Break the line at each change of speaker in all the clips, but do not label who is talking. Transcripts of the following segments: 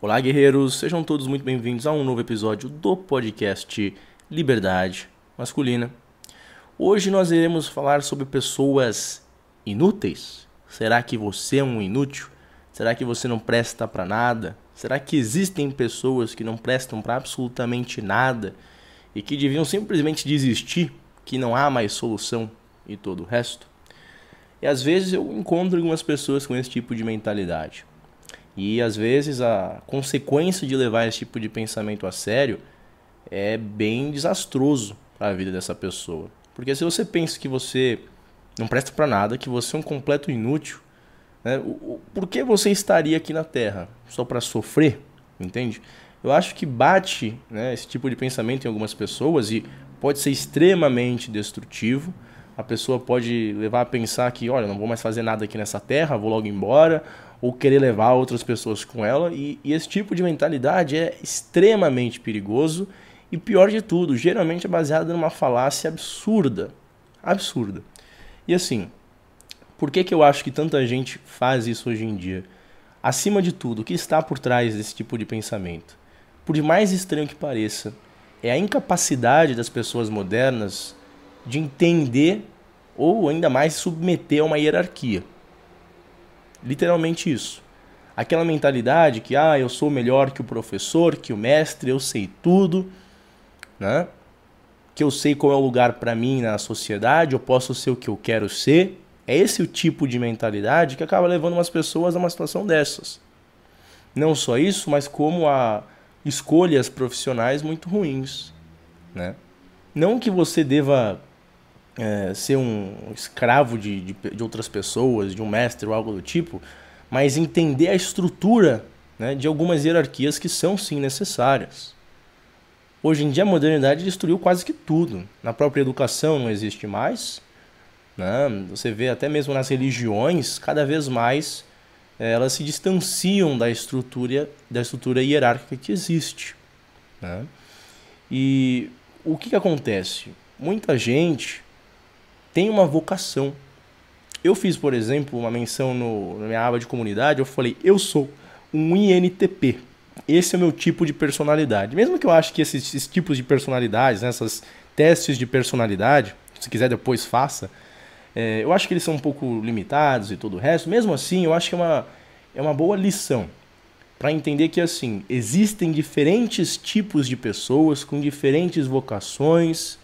Olá, guerreiros! Sejam todos muito bem-vindos a um novo episódio do podcast Liberdade Masculina. Hoje nós iremos falar sobre pessoas inúteis. Será que você é um inútil? Será que você não presta para nada? Será que existem pessoas que não prestam para absolutamente nada e que deviam simplesmente desistir, que não há mais solução e todo o resto? E às vezes eu encontro algumas pessoas com esse tipo de mentalidade. E às vezes a consequência de levar esse tipo de pensamento a sério é bem desastroso para a vida dessa pessoa. Porque se você pensa que você não presta para nada, que você é um completo inútil, né? por que você estaria aqui na Terra? Só para sofrer? Entende? Eu acho que bate né, esse tipo de pensamento em algumas pessoas e pode ser extremamente destrutivo. A pessoa pode levar a pensar que, olha, não vou mais fazer nada aqui nessa terra, vou logo embora, ou querer levar outras pessoas com ela. E, e, esse tipo de mentalidade é extremamente perigoso e pior de tudo, geralmente é baseado numa falácia absurda. Absurda. E assim, por que, que eu acho que tanta gente faz isso hoje em dia? Acima de tudo, o que está por trás desse tipo de pensamento? Por mais estranho que pareça, é a incapacidade das pessoas modernas de entender ou ainda mais submeter a uma hierarquia. Literalmente isso. Aquela mentalidade que, ah, eu sou melhor que o professor, que o mestre, eu sei tudo, né? Que eu sei qual é o lugar para mim na sociedade, eu posso ser o que eu quero ser. É esse o tipo de mentalidade que acaba levando umas pessoas a uma situação dessas. Não só isso, mas como a escolhas profissionais muito ruins, né? Não que você deva é, ser um escravo de, de, de, outras pessoas, de um mestre ou algo do tipo, mas entender a estrutura né, de algumas hierarquias que são sim necessárias. Hoje em dia a modernidade destruiu quase que tudo. Na própria educação não existe mais. Né? Você vê até mesmo nas religiões, cada vez mais é, elas se distanciam da estrutura, da estrutura hierárquica que existe. Né? E o que, que acontece? Muita gente tem uma vocação. Eu fiz, por exemplo, uma menção no, na minha aba de comunidade, eu falei, eu sou um INTP. Esse é o meu tipo de personalidade. Mesmo que eu ache que esses, esses tipos de personalidades, né, esses testes de personalidade, se quiser depois faça, é, eu acho que eles são um pouco limitados e todo o resto. Mesmo assim, eu acho que é uma, é uma boa lição para entender que assim existem diferentes tipos de pessoas com diferentes vocações,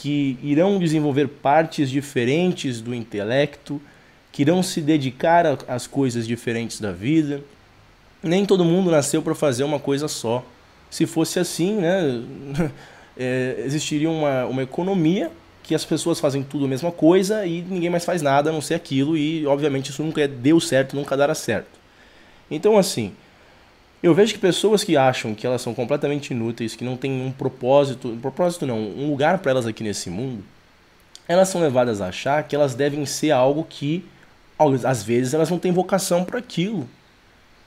que irão desenvolver partes diferentes do intelecto, que irão se dedicar às coisas diferentes da vida. Nem todo mundo nasceu para fazer uma coisa só. Se fosse assim, né, é, existiria uma, uma economia que as pessoas fazem tudo a mesma coisa e ninguém mais faz nada a não ser aquilo, e obviamente isso nunca deu certo, nunca dará certo. Então, assim, eu vejo que pessoas que acham que elas são completamente inúteis, que não tem um propósito, um propósito não, um lugar para elas aqui nesse mundo, elas são levadas a achar que elas devem ser algo que às vezes elas não têm vocação para aquilo.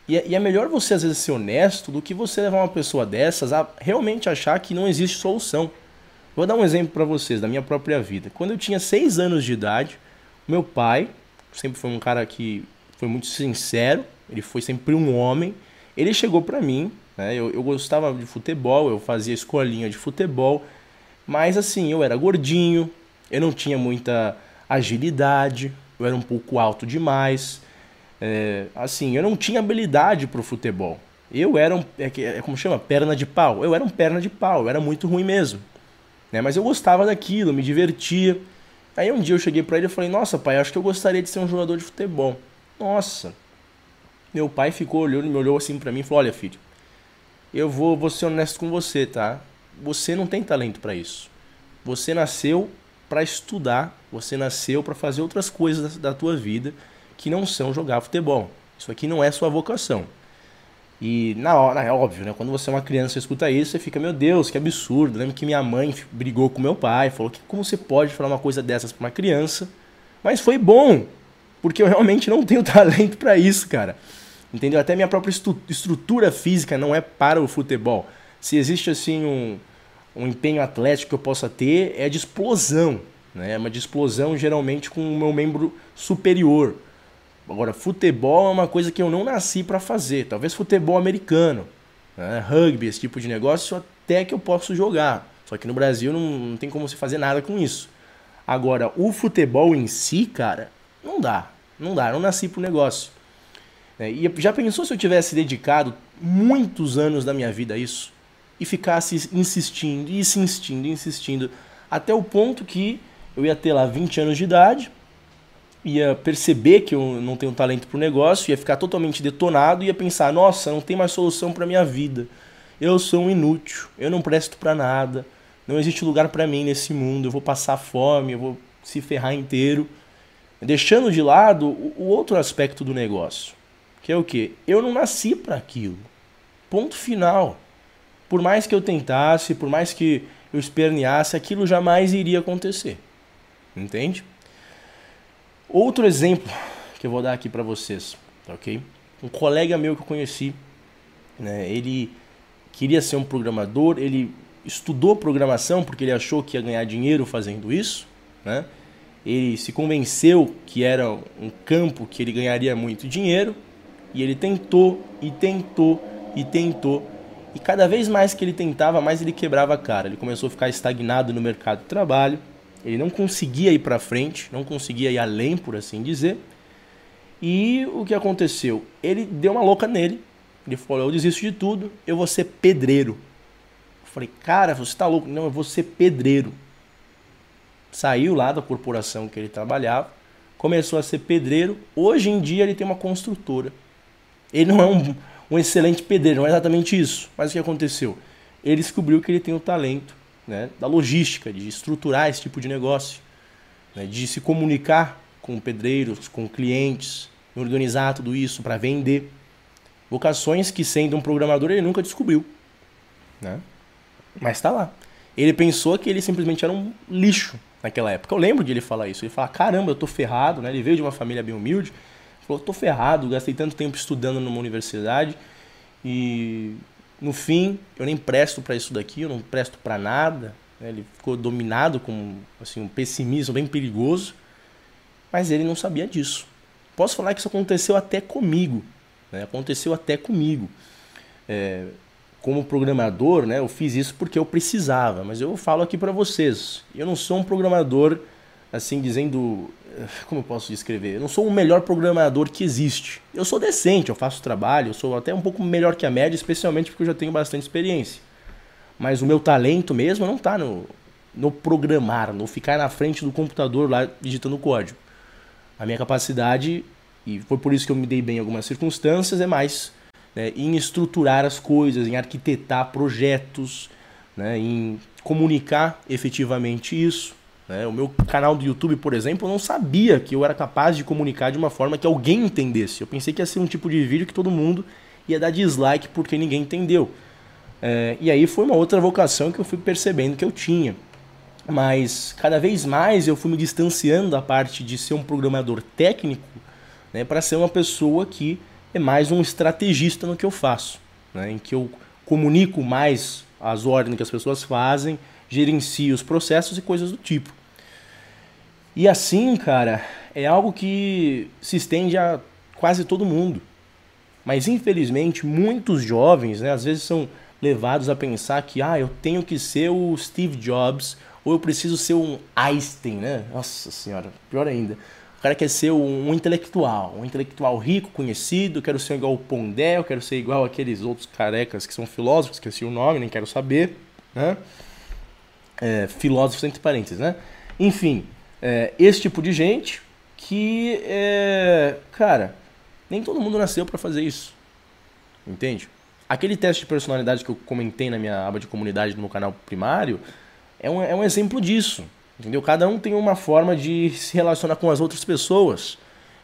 E é, e é melhor você às vezes ser honesto do que você levar uma pessoa dessas a realmente achar que não existe solução. Vou dar um exemplo para vocês da minha própria vida. Quando eu tinha seis anos de idade, meu pai sempre foi um cara que foi muito sincero, ele foi sempre um homem ele chegou para mim, né? Eu, eu gostava de futebol, eu fazia escolinha de futebol, mas assim, eu era gordinho, eu não tinha muita agilidade, eu era um pouco alto demais. É, assim, eu não tinha habilidade pro futebol. Eu era um. É, é, como chama? Perna de pau. Eu era um perna de pau, eu era muito ruim mesmo. Né? Mas eu gostava daquilo, me divertia. Aí um dia eu cheguei para ele e falei: Nossa, pai, acho que eu gostaria de ser um jogador de futebol. Nossa, meu pai ficou olhando, me olhou assim para mim e falou: Olha, filho, eu vou, vou ser honesto com você, tá? Você não tem talento para isso. Você nasceu para estudar, você nasceu para fazer outras coisas da, da tua vida que não são jogar futebol. Isso aqui não é sua vocação. E na hora, é óbvio, né? Quando você é uma criança e escuta isso, você fica, meu Deus, que absurdo. Lembro que minha mãe brigou com meu pai, falou que como você pode falar uma coisa dessas para uma criança? Mas foi bom, porque eu realmente não tenho talento para isso, cara. Entendeu? Até minha própria estrutura física não é para o futebol. Se existe assim um, um empenho atlético que eu possa ter, é de explosão. Né? É uma de explosão geralmente com o meu membro superior. Agora, futebol é uma coisa que eu não nasci para fazer. Talvez futebol americano, né? rugby, esse tipo de negócio, até que eu posso jogar. Só que no Brasil não, não tem como se fazer nada com isso. Agora, o futebol em si, cara, não dá. Não dá, eu não nasci pro negócio. É, e já pensou se eu tivesse dedicado muitos anos da minha vida a isso? E ficasse insistindo, e insistindo, insistindo, até o ponto que eu ia ter lá 20 anos de idade, ia perceber que eu não tenho talento pro negócio, ia ficar totalmente detonado, ia pensar, nossa, não tem mais solução para minha vida. Eu sou um inútil, eu não presto para nada, não existe lugar para mim nesse mundo, eu vou passar fome, eu vou se ferrar inteiro. Deixando de lado o outro aspecto do negócio que é o que? Eu não nasci para aquilo. Ponto final. Por mais que eu tentasse, por mais que eu esperneasse, aquilo jamais iria acontecer. Entende? Outro exemplo que eu vou dar aqui para vocês, ok? Um colega meu que eu conheci, né, ele queria ser um programador, ele estudou programação porque ele achou que ia ganhar dinheiro fazendo isso, né? Ele se convenceu que era um campo que ele ganharia muito dinheiro, e ele tentou, e tentou, e tentou. E cada vez mais que ele tentava, mais ele quebrava a cara. Ele começou a ficar estagnado no mercado de trabalho. Ele não conseguia ir para frente, não conseguia ir além, por assim dizer. E o que aconteceu? Ele deu uma louca nele. Ele falou: Eu desisto de tudo, eu vou ser pedreiro. Eu falei: Cara, você tá louco? Não, eu vou ser pedreiro. Saiu lá da corporação que ele trabalhava, começou a ser pedreiro. Hoje em dia ele tem uma construtora. Ele não é um, um excelente pedreiro, não é exatamente isso. Mas o que aconteceu? Ele descobriu que ele tem o talento né, da logística, de estruturar esse tipo de negócio, né, de se comunicar com pedreiros, com clientes, organizar tudo isso para vender. Vocações que, sendo um programador, ele nunca descobriu. Né? Mas está lá. Ele pensou que ele simplesmente era um lixo naquela época. Eu lembro de ele falar isso. Ele fala: caramba, eu tô ferrado. Né? Ele veio de uma família bem humilde. Falou, tô ferrado, gastei tanto tempo estudando numa universidade e no fim eu nem presto para isso daqui, eu não presto para nada. Né? Ele ficou dominado com assim, um pessimismo bem perigoso, mas ele não sabia disso. Posso falar que isso aconteceu até comigo, né? aconteceu até comigo. É, como programador, né, eu fiz isso porque eu precisava, mas eu falo aqui para vocês, eu não sou um programador assim dizendo como eu posso descrever? Eu não sou o melhor programador que existe. Eu sou decente, eu faço trabalho, eu sou até um pouco melhor que a média, especialmente porque eu já tenho bastante experiência. Mas o meu talento mesmo não está no, no programar, no ficar na frente do computador lá digitando código. A minha capacidade, e foi por isso que eu me dei bem em algumas circunstâncias, é mais né, em estruturar as coisas, em arquitetar projetos, né, em comunicar efetivamente isso. Né? O meu canal do YouTube, por exemplo, eu não sabia que eu era capaz de comunicar de uma forma que alguém entendesse. Eu pensei que ia ser um tipo de vídeo que todo mundo ia dar dislike porque ninguém entendeu. É, e aí foi uma outra vocação que eu fui percebendo que eu tinha. Mas cada vez mais eu fui me distanciando da parte de ser um programador técnico né, para ser uma pessoa que é mais um estrategista no que eu faço, né, em que eu comunico mais as ordens que as pessoas fazem, gerencio os processos e coisas do tipo. E assim, cara, é algo que se estende a quase todo mundo. Mas infelizmente, muitos jovens, né, às vezes são levados a pensar que ah, eu tenho que ser o Steve Jobs ou eu preciso ser um Einstein, né? Nossa senhora, pior ainda. O cara quer ser um, um intelectual, um intelectual rico, conhecido, quero ser igual o Pondé, eu quero ser igual aqueles outros carecas que são filósofos, esqueci o nome, nem quero saber, né? É, filósofos entre parênteses, né? Enfim, é, esse tipo de gente que, é, cara, nem todo mundo nasceu para fazer isso. Entende? Aquele teste de personalidade que eu comentei na minha aba de comunidade no meu canal primário é um, é um exemplo disso. Entendeu? Cada um tem uma forma de se relacionar com as outras pessoas.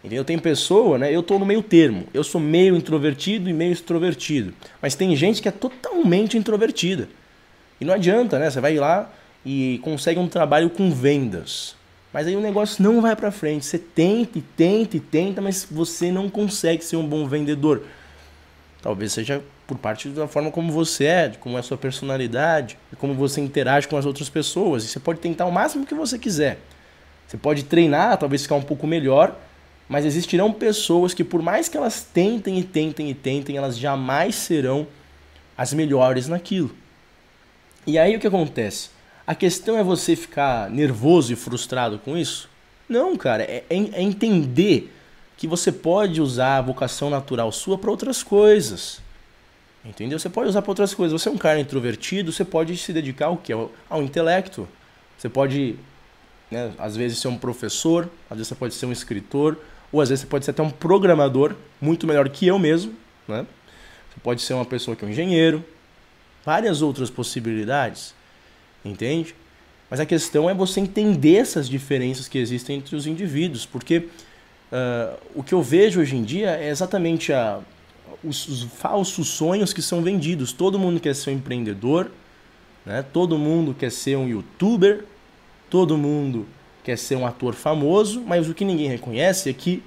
Entendeu? Tem pessoa, né? Eu tô no meio termo. Eu sou meio introvertido e meio extrovertido. Mas tem gente que é totalmente introvertida. E não adianta, né? Você vai lá e consegue um trabalho com vendas. Mas aí o negócio não vai para frente. Você tenta e tenta e tenta, mas você não consegue ser um bom vendedor. Talvez seja por parte da forma como você é, de como é a sua personalidade, de como você interage com as outras pessoas. E você pode tentar o máximo que você quiser. Você pode treinar, talvez ficar um pouco melhor, Mas existirão pessoas que, por mais que elas tentem e tentem e tentem, elas jamais serão as melhores naquilo. E aí o que acontece? A questão é você ficar nervoso e frustrado com isso? Não, cara, é, é, é entender que você pode usar a vocação natural sua para outras coisas. Entendeu? Você pode usar para outras coisas. Você é um cara introvertido, você pode se dedicar ao que? Ao, ao intelecto. Você pode, né, às vezes, ser um professor, às vezes você pode ser um escritor, ou às vezes você pode ser até um programador, muito melhor que eu mesmo. Né? Você pode ser uma pessoa que é um engenheiro. Várias outras possibilidades. Entende? Mas a questão é você entender essas diferenças que existem entre os indivíduos, porque uh, o que eu vejo hoje em dia é exatamente a, os, os, falsos sonhos que são vendidos. Todo mundo quer ser um empreendedor, né? todo mundo quer ser um youtuber, todo mundo quer ser um ator famoso, mas o que ninguém reconhece é que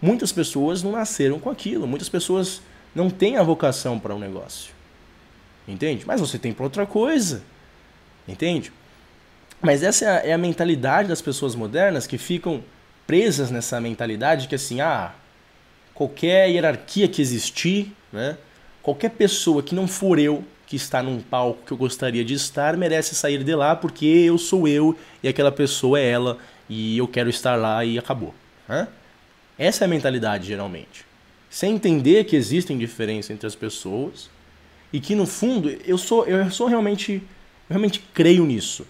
muitas pessoas não nasceram com aquilo, muitas pessoas não têm a vocação para um negócio. Entende? Mas você tem para outra coisa. Entende? Mas essa é a, é a, mentalidade das pessoas modernas que ficam presas nessa mentalidade que assim, ah, qualquer hierarquia que existir, né? Qualquer pessoa que não for eu que está num palco que eu gostaria de estar merece sair de lá porque eu sou eu e aquela pessoa é ela e eu quero estar lá e acabou. Né? Essa é a mentalidade geralmente. Sem entender que existem diferenças entre as pessoas e que no fundo eu sou eu sou realmente eu realmente creio nisso.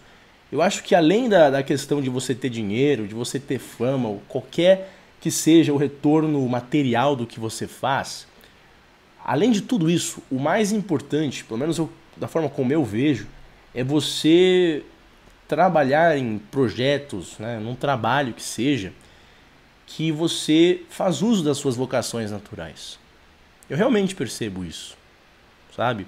Eu acho que além da, da questão de você ter dinheiro, de você ter fama, ou qualquer que seja o retorno material do que você faz, além de tudo isso, o mais importante, pelo menos eu, da forma como eu vejo, é você trabalhar em projetos, né, num trabalho que seja, que você faz uso das suas vocações naturais. Eu realmente percebo isso, sabe?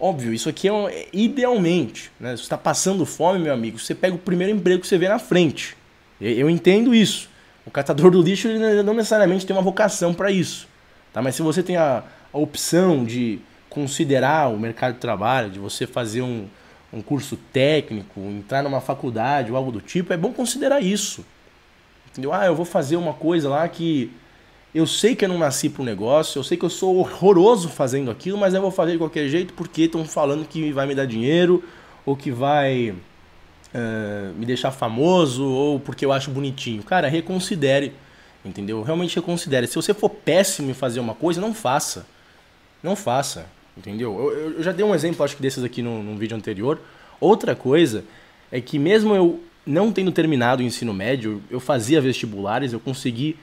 Óbvio, isso aqui é, um, idealmente, né? Você está passando fome, meu amigo, você pega o primeiro emprego que você vê na frente. Eu, eu entendo isso. O catador do lixo não necessariamente tem uma vocação para isso. Tá? Mas se você tem a, a, opção de considerar o mercado de trabalho, de você fazer um, um curso técnico, entrar numa faculdade ou algo do tipo, é bom considerar isso. Entendeu? Ah, eu vou fazer uma coisa lá que eu sei que eu não nasci para o negócio, eu sei que eu sou horroroso fazendo aquilo, mas eu vou fazer de qualquer jeito porque estão falando que vai me dar dinheiro ou que vai uh, me deixar famoso ou porque eu acho bonitinho. Cara, reconsidere, entendeu? Realmente reconsidere. Se você for péssimo em fazer uma coisa, não faça. Não faça, entendeu? Eu, eu já dei um exemplo, acho que desses aqui no, num vídeo anterior. Outra coisa é que mesmo eu não tendo terminado o ensino médio, eu fazia vestibulares, eu consegui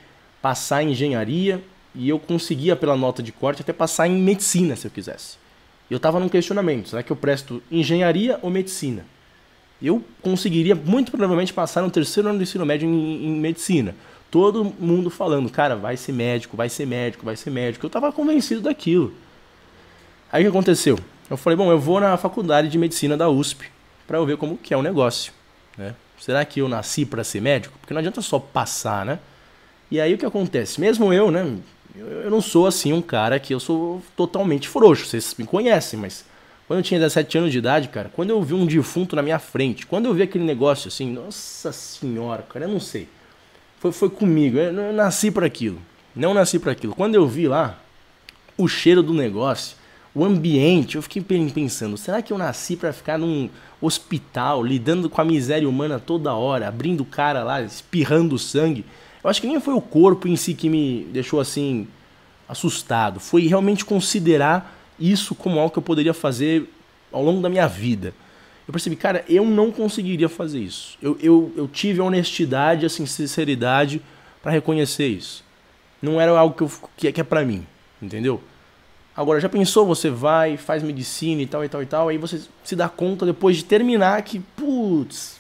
passar em engenharia e eu conseguia, pela nota de corte, até passar em medicina, se eu quisesse. Eu estava num questionamento: será que eu presto engenharia ou medicina? Eu conseguiria muito provavelmente passar no terceiro ano do ensino médio em, em medicina. Todo mundo falando, cara, vai ser médico, vai ser médico, vai ser médico. Eu estava convencido daquilo. Aí o que aconteceu? Eu falei, bom, eu vou na faculdade de medicina da USP para eu ver como que é o negócio. Né? Será que eu nasci para ser médico? Porque não adianta só passar, né? E aí o que acontece? Mesmo eu, né? Eu, não sou assim um cara que eu sou totalmente frouxo. Vocês me conhecem, mas quando eu tinha 17 anos de idade, cara, quando eu vi um defunto na minha frente, quando eu vi aquele negócio assim, nossa senhora, cara, eu não sei. Foi, foi comigo, eu, eu nasci para aquilo. Não nasci para aquilo. Quando eu vi lá o cheiro do negócio, o ambiente, eu fiquei pensando, será que eu nasci para ficar num hospital, lidando com a miséria humana toda hora, abrindo o cara lá, espirrando sangue? Eu acho que nem foi o corpo em si que me deixou assim assustado. Foi realmente considerar isso como algo que eu poderia fazer ao longo da minha vida. Eu percebi, cara, eu não conseguiria fazer isso. Eu, eu, eu tive a honestidade, a sinceridade para reconhecer isso. Não era algo que, eu, que, que é para mim, entendeu? Agora, já pensou, você vai, faz medicina e tal e tal e tal, aí você se dá conta depois de terminar que, putz,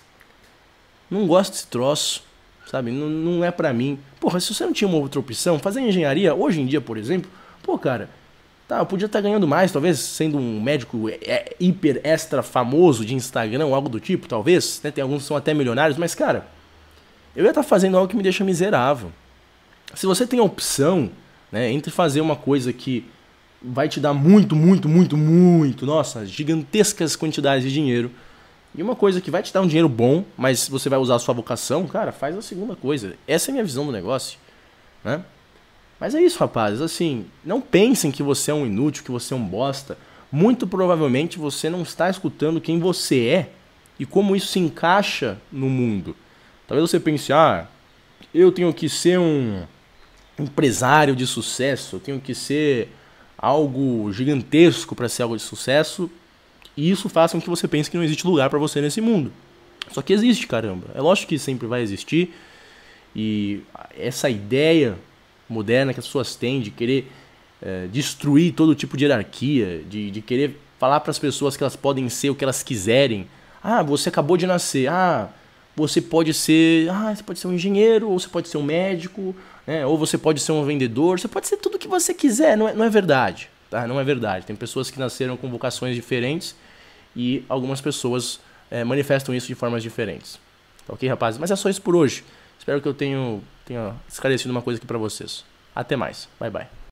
não gosto desse troço sabe? Não, não é para mim. Porra, se você não tinha uma outra opção, fazer engenharia, hoje em dia, por exemplo, pô, cara, tá, eu podia estar tá ganhando mais, talvez sendo um médico é, é, hiper extra famoso de Instagram, algo do tipo, talvez, né? Tem alguns que são até milionários, mas, cara, eu ia estar tá fazendo algo que me deixa miserável. Se você tem a opção, né, entre fazer uma coisa que vai te dar muito, muito, muito, muito, nossa, gigantescas quantidades de dinheiro, e uma coisa que vai te dar um dinheiro bom, mas você vai usar a sua vocação, cara, faz a segunda coisa. Essa é a minha visão do negócio. né? Mas é isso, rapazes. Assim, não pensem que você é um inútil, que você é um bosta. Muito provavelmente você não está escutando quem você é e como isso se encaixa no mundo. Talvez você pense, ah, eu tenho que ser um empresário de sucesso, eu tenho que ser algo gigantesco para ser algo de sucesso, e isso faça com que você pense que não existe lugar para você nesse mundo. Só que existe, caramba. É lógico que sempre vai existir. E essa ideia moderna que as pessoas têm de querer é, destruir todo tipo de hierarquia, de, de querer falar para as pessoas que elas podem ser o que elas quiserem. Ah, você acabou de nascer. Ah, você pode ser, ah, você pode ser um engenheiro, ou você pode ser um médico, né? ou você pode ser um vendedor, você pode ser tudo o que você quiser, não é, não é verdade, tá? Não é verdade. Tem pessoas que nasceram com vocações diferentes e algumas pessoas é, manifestam isso de formas diferentes. Ok, rapazes? Mas é só isso por hoje. Espero que eu tenha, tenha esclarecido uma coisa aqui para vocês. Até mais. Bye, bye.